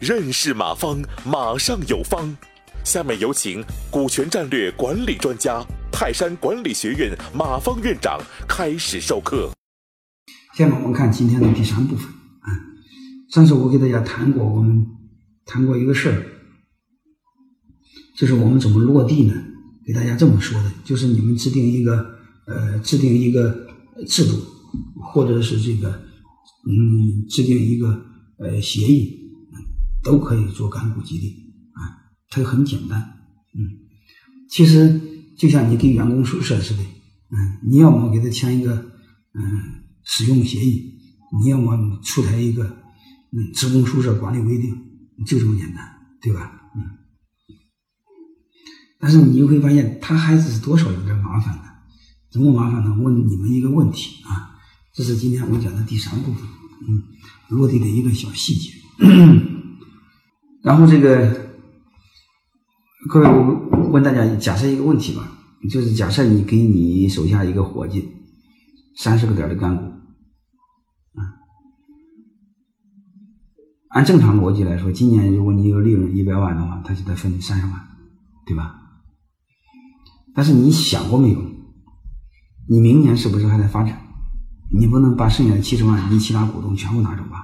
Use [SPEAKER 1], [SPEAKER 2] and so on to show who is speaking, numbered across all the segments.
[SPEAKER 1] 认识马方，马上有方。下面有请股权战略管理专家、泰山管理学院马方院长开始授课。
[SPEAKER 2] 下面我们看今天的第三部分。啊，上次我给大家谈过，我们谈过一个事儿，就是我们怎么落地呢？给大家这么说的，就是你们制定一个呃，制定一个制度，或者是这个嗯，制定一个呃协议。都可以做干股激励啊，它很简单，嗯，其实就像你给员工宿舍似的，嗯，你要么给他签一个嗯使用协议，你要么出台一个嗯职工宿舍管理规定，就这么简单，对吧？嗯，但是你就会发现，他还是多少有点麻烦的，怎么麻烦呢？问你们一个问题啊，这是今天我讲的第三部分，嗯，落地的一个小细节。然后这个，各位，我问大家，假设一个问题吧，就是假设你给你手下一个伙计三十个点的干股，啊，按正常逻辑来说，今年如果你有利润一百万的话，他就得分你三十万，对吧？但是你想过没有？你明年是不是还在发展？你不能把剩下的七十万你其他股东全部拿走吧？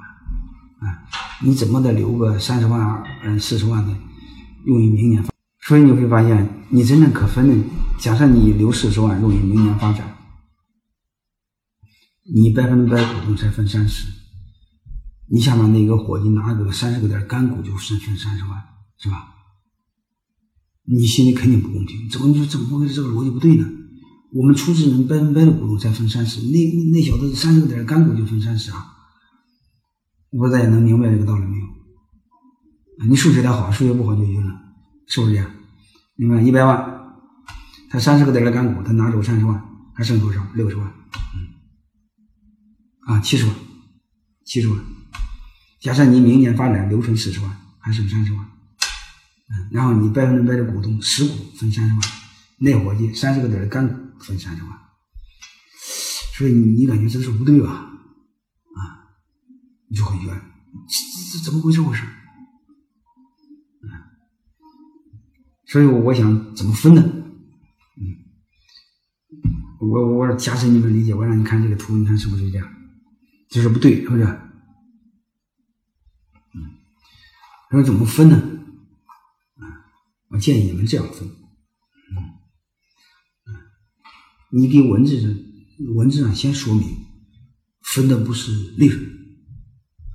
[SPEAKER 2] 啊，你怎么得留个三十万、嗯四十万的，用于明年？所以你会发现，你真正可分的，假设你留四十万用于明年发展，你百分之百股东才分三十，你下面那个伙计拿个三十个点干股就分分三十万，是吧？你心里肯定不公平，怎么你就怎么会这个逻辑不对呢？我们出资人百分百的股东才分三十，那那小子三十个点干股就分三十啊？我不知道大家能明白这个道理没有？你数学得好，数学不好就晕了，是不是这样？你看一百万，他三十个点的干股，他拿走三十万，还剩多少？六十万。嗯，啊，七十万，七十万。假设你明年发展留存四十万，还剩三十万。嗯，然后你百分之百的股东十股分三十万，那伙计三十个点的干股分三十万。所以你感觉这是不对吧？啊你就会冤，这这怎么回事？回事？嗯，所以我想怎么分呢？嗯，我我假设你们理解，我让你看这个图，你看是不是这样？就是不对，是不是？嗯，说怎么分呢？啊，我建议你们这样分。你给文字上文字上先说明，分的不是利润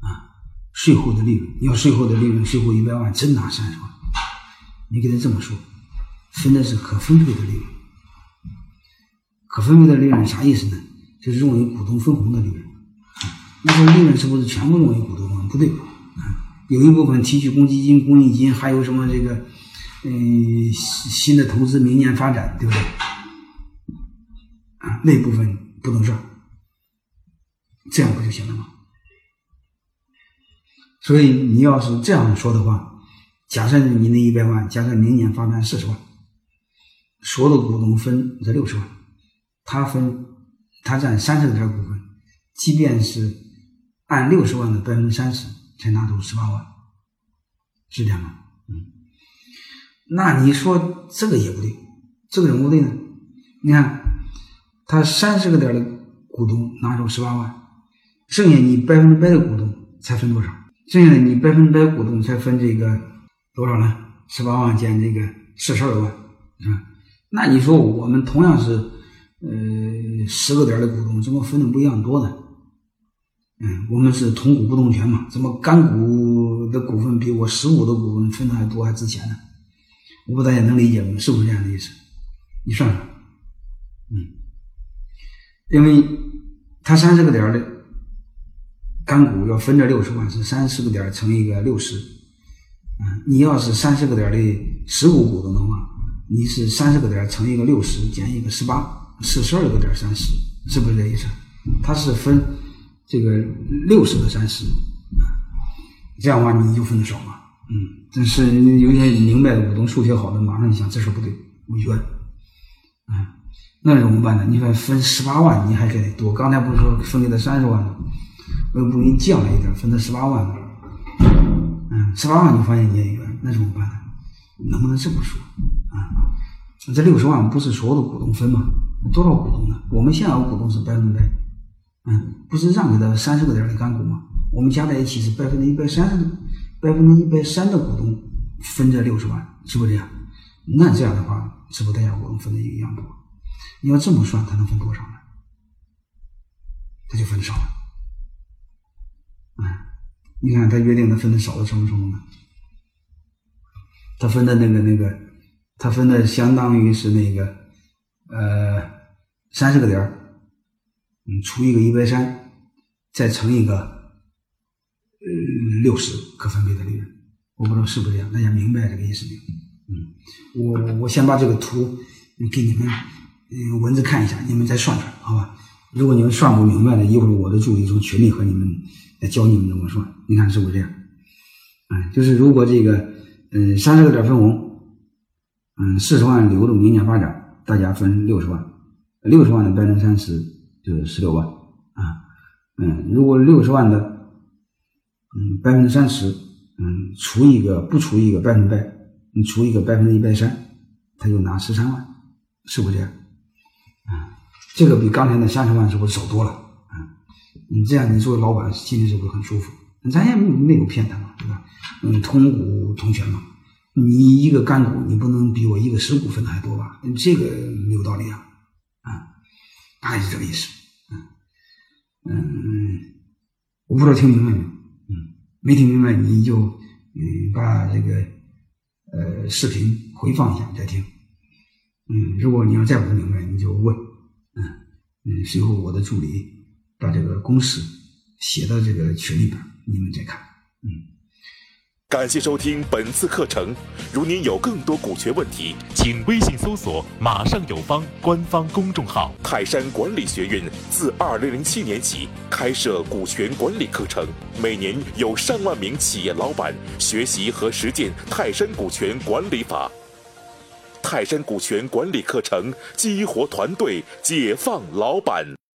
[SPEAKER 2] 啊。税后的利润，要税后的利润，税后一百万真拿三十万，你给他这么说，分的是可分配的利润。可分配的利润啥意思呢？就是用于股东分红的利润。那说利润是不是全部用于股东分红？不对，啊有一部分提取公积金、公益金，还有什么这个，嗯，新的投资、明年发展，对不对？那部分不能算，这样不就行了吗？所以你要是这样说的话，假设你那一百万，假设明年发展四十万，所有的股东分这六十万，他分他占三十个点股份，即便是按六十万的百分之三十才拿走十八万，是这样吗？嗯，那你说这个也不对，这个怎么不对呢？你看他三十个点的股东拿走十八万，剩下你百分之百的股东才分多少？剩下的你百分之百股东才分这个多少呢？十八万减这个四十二万，是吧？那你说我们同样是呃十个点的股东，怎么分的不一样多呢？嗯，我们是同股不同权嘛，怎么干股的股份比我十五的股份分的还多还值钱呢？我不知道大家能理解吗？是不是这样的意思？你算算，因为他三十个点的。干股要分这六十万是三十个点乘一个六十，啊，你要是三十个点的实股股东的话，你是三十个点乘一个六十减一个十八，四十二个点三十，是不是这意思？它是分这个六十个三十，啊，这样的话你就分的少嘛，嗯，但是有些明白的股东数学好的马上一想这事不对，我冤，啊，那怎么办呢？你说分十八万你还给多，刚才不是说分给他三十万吗？我又不给你降了一点，分他十八万了。嗯，十八万你发现你也有，那怎么办呢？能不能这么说啊？这六十万不是所有的股东分吗？多少股东呢？我们现有股东是百分百，嗯，不是让给他三十个点的干股吗？我们加在一起是百分之一百三十的，百分之一百三的股东分这六十万，是不是这样？那这样的话，是不是大家股东分的一样多？你要这么算，他能分多少呢？他就分少了。嗯，你看他约定的分的少的什么程度呢？他分的那个那个，他分的相当于是那个呃三十个点儿，嗯，除一个一百三，再乘一个呃六十可分配的利润，我不知道是不是这样，大家明白这个意思没有？嗯，我我先把这个图给你们嗯文字看一下，你们再算算，好吧？如果你们算不明白的，一会儿我的助理从群里和你们来教你们怎么算，你看是不是这样？哎，就是如果这个。嗯，三十个点分红，嗯，四十万流动明年发展，大家分六十万，六十万的百分之三十就是十六万啊，嗯，如果六十万的，嗯，百分之三十，嗯，除一个不除一个百分百，你除一个百分之一百三，他就拿十三万，是不是这样？这个比刚才那三十万是不是少多了？啊，你这样你作为老板心里是不是很舒服？咱也没有骗他嘛，对吧？嗯，同股同权嘛。你一个干股，你不能比我一个实股分的还多吧？这个没有道理啊！啊，大概是这个意思。嗯嗯，我不知道听明白没有？嗯，没听明白你就嗯把这个呃视频回放一下再听。嗯，如果你要再不明白，你就问。嗯，随后我的助理把这个公式写到这个群里边。你们再看，嗯，
[SPEAKER 1] 感谢收听本次课程。如您有更多股权问题，请微信搜索“马上有方”官方公众号。泰山管理学院自二零零七年起开设股权管理课程，每年有上万名企业老板学习和实践泰山股权管理法。泰山股权管理课程激活团队，解放老板。